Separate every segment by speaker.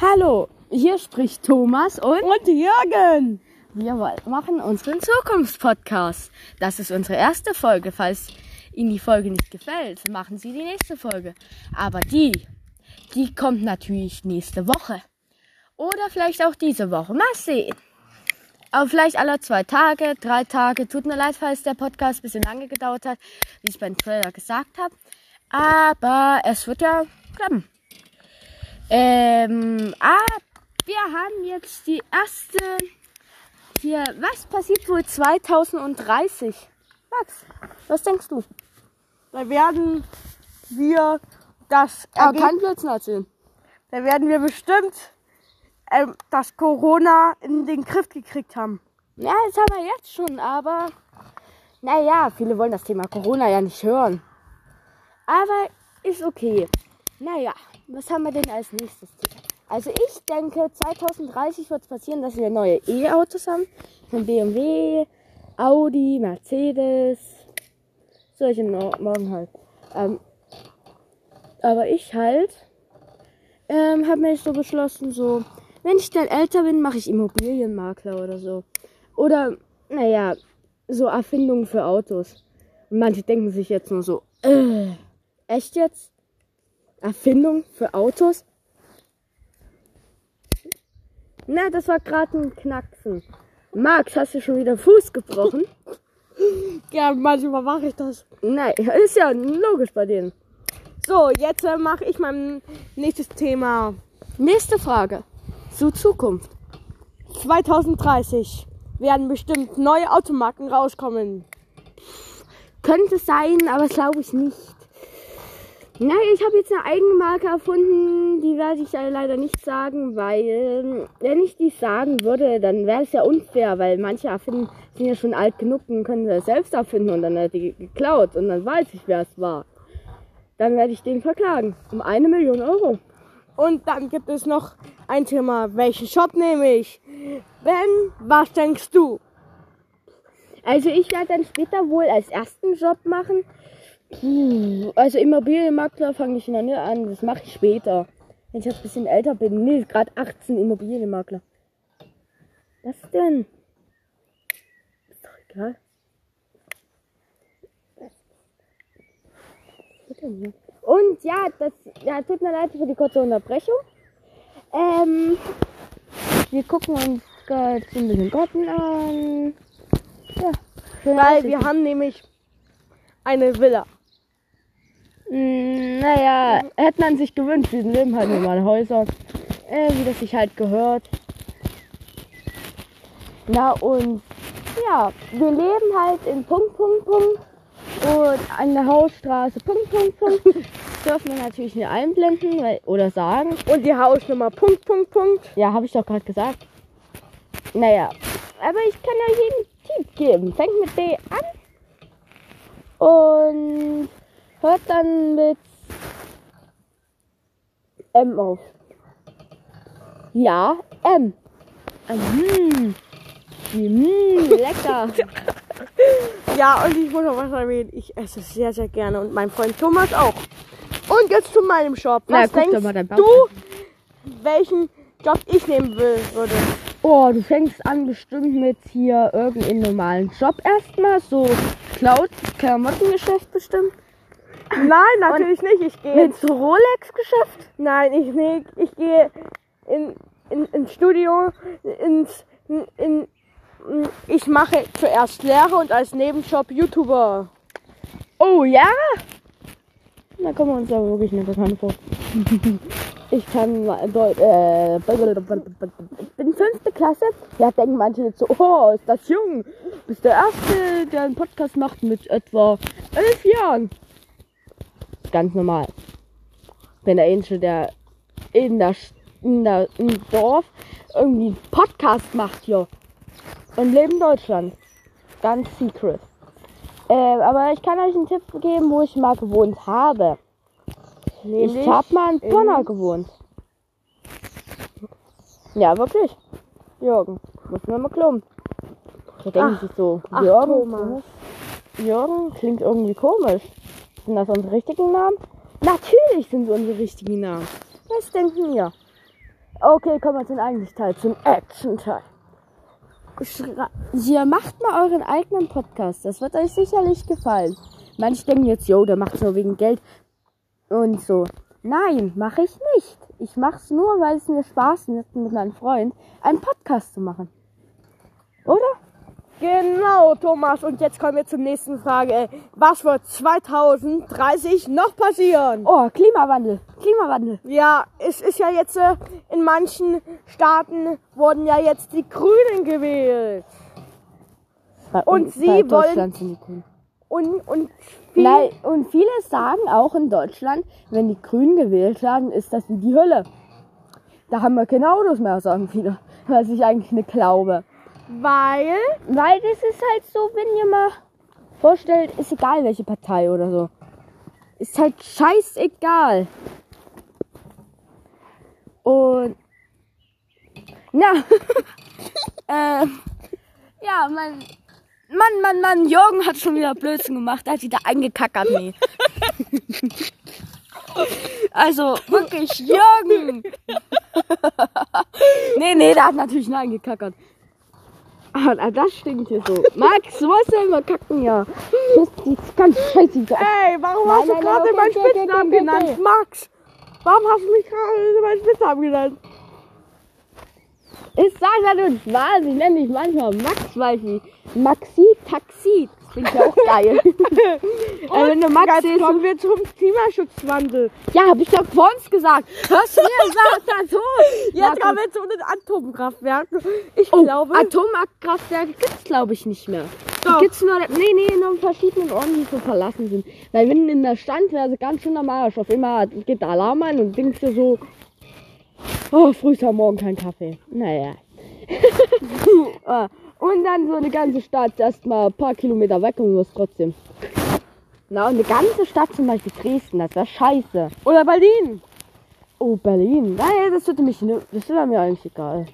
Speaker 1: Hallo, hier spricht Thomas und
Speaker 2: Und Jürgen.
Speaker 1: wir machen unseren Zukunftspodcast. Das ist unsere erste Folge. Falls Ihnen die Folge nicht gefällt, machen Sie die nächste Folge. Aber die, die kommt natürlich nächste Woche. Oder vielleicht auch diese Woche. Mal sehen. Aber vielleicht alle zwei Tage, drei Tage. Tut mir leid, falls der Podcast ein bisschen lange gedauert hat, wie ich beim Trailer gesagt habe. Aber es wird ja klappen. Ähm, ah, wir haben jetzt die erste hier. Was passiert wohl 2030? Max, was denkst du?
Speaker 2: Da werden wir das Ergebnis-
Speaker 1: kein Blödsinn erzählen.
Speaker 2: da werden wir bestimmt ähm, das Corona in den Griff gekriegt haben.
Speaker 1: Ja, das haben wir jetzt schon, aber naja, viele wollen das Thema Corona ja nicht hören. Aber ist okay. Naja, was haben wir denn als nächstes? Also ich denke, 2030 wird es passieren, dass wir neue E-Autos haben. Von BMW, Audi, Mercedes. Solche morgen halt. Ähm, aber ich halt ähm, habe mir so beschlossen, so, wenn ich dann älter bin, mache ich Immobilienmakler oder so. Oder, naja, so Erfindungen für Autos. Und manche denken sich jetzt nur so, äh, echt jetzt? Erfindung für Autos? Na, das war gerade ein Knacksen. Max, hast du schon wieder Fuß gebrochen?
Speaker 2: Ja, manchmal mache ich das.
Speaker 1: Nein, ist ja logisch bei denen.
Speaker 2: So, jetzt äh, mache ich mein nächstes Thema.
Speaker 1: Nächste Frage. Zu Zukunft.
Speaker 2: 2030 werden bestimmt neue Automarken rauskommen.
Speaker 1: Könnte sein, aber das glaube ich nicht. Nein, ich habe jetzt eine eigene Marke erfunden, die werde ich leider nicht sagen, weil wenn ich die sagen würde, dann wäre es ja unfair, weil manche erfinden, sind ja schon alt genug und können das selbst erfinden und dann hat die geklaut und dann weiß ich, wer es war. Dann werde ich den verklagen. Um eine Million Euro.
Speaker 2: Und dann gibt es noch ein Thema. Welchen Shop nehme ich? Ben, was denkst du?
Speaker 1: Also ich werde dann später wohl als ersten Job machen. Puh, Also Immobilienmakler fange ich noch nicht an, das mache ich später. Wenn ich jetzt ein bisschen älter bin. Nee, gerade 18 Immobilienmakler. Was denn? Ist doch egal. Und ja, das ja, tut mir leid für die kurze Unterbrechung. Ähm, wir gucken uns gerade so ein bisschen Garten an. Ja,
Speaker 2: Weil wir haben nämlich eine Villa.
Speaker 1: Mm, Naja, hätte man sich gewünscht, wir leben halt normale Häuser, äh, wie das sich halt gehört. Na und ja, wir leben halt in Punkt, Punkt, Punkt und an der Hausstraße Punkt, Punkt, Punkt. Dürfen wir natürlich nicht einblenden weil, oder sagen.
Speaker 2: Und die Hausnummer Punkt, Punkt, Punkt.
Speaker 1: Ja, habe ich doch gerade gesagt. Naja, aber ich kann euch jeden Tipp geben. Fängt mit D an und hört dann mit M auf. Ja, M. Mm, mm, lecker.
Speaker 2: Ja, und ich muss noch was erwähnen. Ich esse es sehr, sehr gerne. Und mein Freund Thomas auch. Und jetzt zu meinem Shop.
Speaker 1: Na,
Speaker 2: Was
Speaker 1: doch
Speaker 2: denkst du, welchen Job ich nehmen will, würde?
Speaker 1: Oh, du fängst an bestimmt mit hier irgendeinem normalen Job erstmal. So Cloud, Klamottengeschäft bestimmt.
Speaker 2: Nein, natürlich nicht. Ich gehe
Speaker 1: Mit Rolex-Geschäft.
Speaker 2: Nein, ich, nee, ich gehe in, in, ins Studio, ins, in, in, ich mache zuerst Lehre und als Nebenjob YouTuber.
Speaker 1: Oh ja? Da kommen wir uns aber wirklich nicht bekannt vor. Ich kann mal Deut äh, bin fünfte Klasse. Ja, denken manche jetzt so, oh, ist das jung. Bist der Erste, der einen Podcast macht mit etwa elf Jahren. Ganz normal. Bin der Einzige, der in der, in der im Dorf irgendwie einen Podcast macht hier. Und leben in Deutschland. Ganz secret. Äh, aber ich kann euch einen Tipp geben, wo ich mal gewohnt habe.
Speaker 2: Nämlich
Speaker 1: ich habe mal in Pirna gewohnt. Ja, wirklich. Jürgen, muss man mal glauben. Da denken
Speaker 2: Ach,
Speaker 1: sich so,
Speaker 2: ach,
Speaker 1: Jürgen,
Speaker 2: Thomas.
Speaker 1: Jürgen klingt irgendwie komisch. Sind das unsere richtigen Namen? Natürlich sind es unsere richtigen Namen. Was denken ihr? Okay, kommen wir zum eigentlichen Teil, zum Action-Teil. Ihr macht mal euren eigenen Podcast. Das wird euch sicherlich gefallen. Manche denken jetzt, yo, der macht's nur wegen Geld und so. Nein, mache ich nicht. Ich mach's nur, weil es mir Spaß macht, mit meinem Freund einen Podcast zu machen. Oder?
Speaker 2: Genau, Thomas. Und jetzt kommen wir zur nächsten Frage. Was wird 2030 noch passieren?
Speaker 1: Oh, Klimawandel. Klimawandel.
Speaker 2: Ja, es ist ja jetzt äh, in manchen Staaten wurden ja jetzt die Grünen gewählt.
Speaker 1: Bei
Speaker 2: Und Sie wollen-. Und, und viel,
Speaker 1: Nein, und viele sagen auch in Deutschland, wenn die Grünen gewählt werden, ist das wie die Hölle. Da haben wir keine Autos mehr, sagen viele. Was ich eigentlich nicht glaube.
Speaker 2: Weil
Speaker 1: Weil das ist halt so, wenn ihr mal vorstellt, ist egal welche Partei oder so. Ist halt scheißegal. Und na, äh, ja, mein Mann, Mann, Mann, Jürgen hat schon wieder Blödsinn gemacht, er hat wieder eingekackert, nee. Also, wirklich, Jürgen! nee, nee, der hat natürlich Nein gekackert. Ah, na, das stinkt hier so. Max, du musst ja immer kacken, ja. Das ist ganz scheiße.
Speaker 2: Ey, warum
Speaker 1: Nein,
Speaker 2: hast du
Speaker 1: nein,
Speaker 2: gerade
Speaker 1: nein,
Speaker 2: meinen
Speaker 1: okay, okay,
Speaker 2: Spitznamen
Speaker 1: okay,
Speaker 2: genannt?
Speaker 1: okay.
Speaker 2: Max, warum hast du mich gerade meinen Spitznamen genannt?
Speaker 1: Ich sag ja nicht was, ich nenne dich manchmal Max, weil ich Maxi Taxi. Das klingt ja auch geil. äh, wenn du Max
Speaker 2: Jetzt
Speaker 1: siehst,
Speaker 2: kommen wir zum Klimaschutzwandel.
Speaker 1: ja, hab ich doch vor uns gesagt. Hörst du mir? Sag das so.
Speaker 2: Jetzt kommen wir zu den Atomkraftwerken. Ich
Speaker 1: Oh,
Speaker 2: glaube,
Speaker 1: Atomkraftwerke gibt's glaube ich nicht mehr.
Speaker 2: Doch.
Speaker 1: Die gibt's nur, nee, nee, nur in verschiedenen Orten, die so verlassen sind. Weil wenn in der Stand wäre, also ganz schön normal. Auf immer geht der Alarm an und denkst dir so, oh, früh ist am Morgen kein Kaffee. Naja. Ah, und dann so eine ganze Stadt erstmal ein paar Kilometer weg und wirst trotzdem. Na, und eine ganze Stadt, zum Beispiel Dresden, das wäre scheiße.
Speaker 2: oder Berlin.
Speaker 1: Oh, Berlin. Nein, das würde mich das wäre mir eigentlich egal.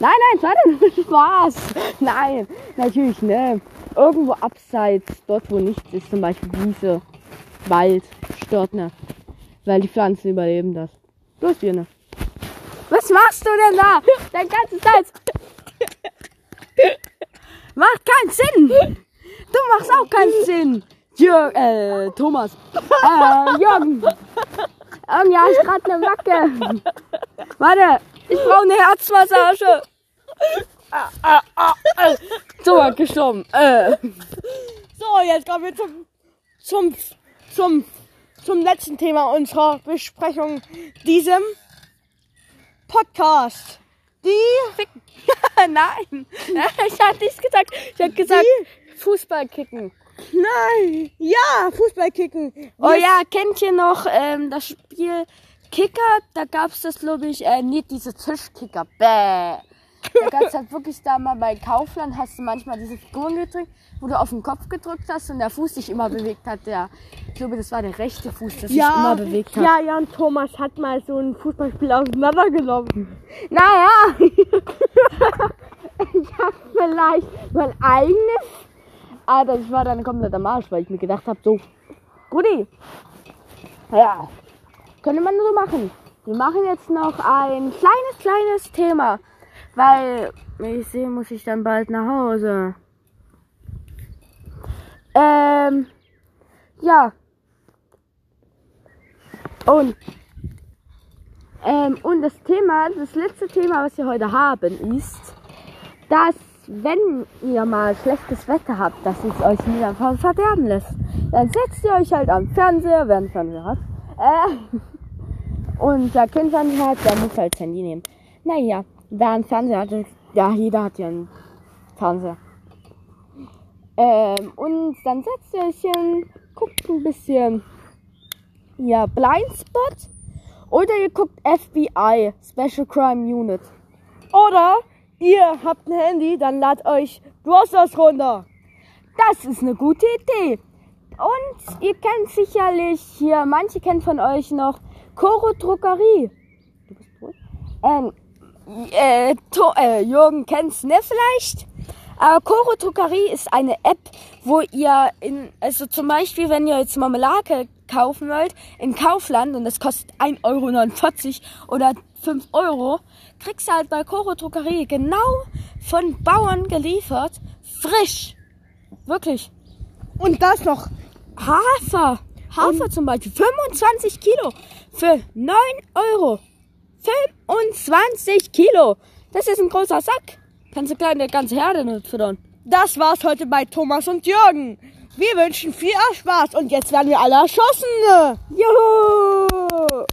Speaker 1: Nein, nein, doch nur Spaß. Nein, natürlich, ne. Irgendwo abseits, dort wo nichts ist, zum Beispiel Wiese, Wald, stört ne. Weil die Pflanzen überleben das. Bloß wir ne. Was machst du denn da? Dein ganzes Salz. Macht keinen Sinn. Du machst auch keinen Sinn. Jürgen, äh, Thomas. Äh, Jürgen. Irgendwie habe ich gerade eine Macke. Warte, ich brauche eine Herzmassage. Ah, ah, ah, ah. So, gestorben. Äh.
Speaker 2: So, jetzt kommen wir zum, zum, zum, zum letzten Thema unserer Besprechung, diesem Podcast. Die
Speaker 1: Nein, ich hatte nichts gesagt. Ich habe gesagt, Fußball kicken.
Speaker 2: Nein, ja, Fußballkicken.
Speaker 1: Oh ja, kennt ihr noch ähm, das Spiel Kicker? Da gab's das, glaube ich, äh, nicht diese Tischkicker. Bäh. Da gab's halt wirklich da mal bei Kaufland, hast du manchmal diese Figuren gedrückt, wo du auf den Kopf gedrückt hast und der Fuß sich immer bewegt hat. Der, ich glaube, das war der rechte Fuß, der sich immer bewegt hat.
Speaker 2: ja, Jan Thomas hat mal so ein Fußballspiel auseinandergenommen.
Speaker 1: Naja, ich hab vielleicht mein eigenes. Aber das war dann komplett am Arsch, weil ich mir gedacht habe, so, Guti, ja, könnte man so machen. Wir machen jetzt noch ein kleines, kleines Thema, weil ich sehe, muss ich dann bald nach Hause. Ähm, ja. Und ähm, und das Thema, das letzte Thema, was wir heute haben, ist, dass wenn ihr mal schlechtes Wetter habt, dass es euch nicht einfach verderben lässt. Dann setzt ihr euch halt am Fernseher, wer einen Fernseher hat. Äh, und wer keinen Fernseher hat, der muss halt Handy nehmen. Naja, wer einen Fernseher hat, ja, jeder hat ja einen Fernseher. Ähm, und dann setzt ihr euch hin, guckt ein bisschen, ja, Blindspot. Oder ihr guckt FBI, Special Crime Unit.
Speaker 2: Oder ihr habt ein Handy, dann ladet euch Browsers runter.
Speaker 1: Das ist eine gute Idee. Und ihr kennt sicherlich hier, manche kennen von euch noch Koro Druckerie. Du bist wohl? Ähm, äh, to, äh, Jürgen kennt's ne vielleicht? Aber Koro Druckerie ist eine App, wo ihr in, also zum Beispiel, wenn ihr jetzt Marmelade, kaufen wollt in Kaufland und das kostet 1,49 Euro oder 5 Euro, kriegst du halt bei Koro Druckerie genau von Bauern geliefert, frisch. Wirklich.
Speaker 2: Und das noch.
Speaker 1: Hafer. Hafer zum Beispiel. 25 Kilo für 9 Euro. 25 Kilo. Das ist ein großer Sack. Kannst du kleine ganze Herde nicht füttern.
Speaker 2: Das war's heute bei Thomas und Jürgen. Wir wünschen viel Spaß und jetzt werden wir alle erschossen.
Speaker 1: Juhu!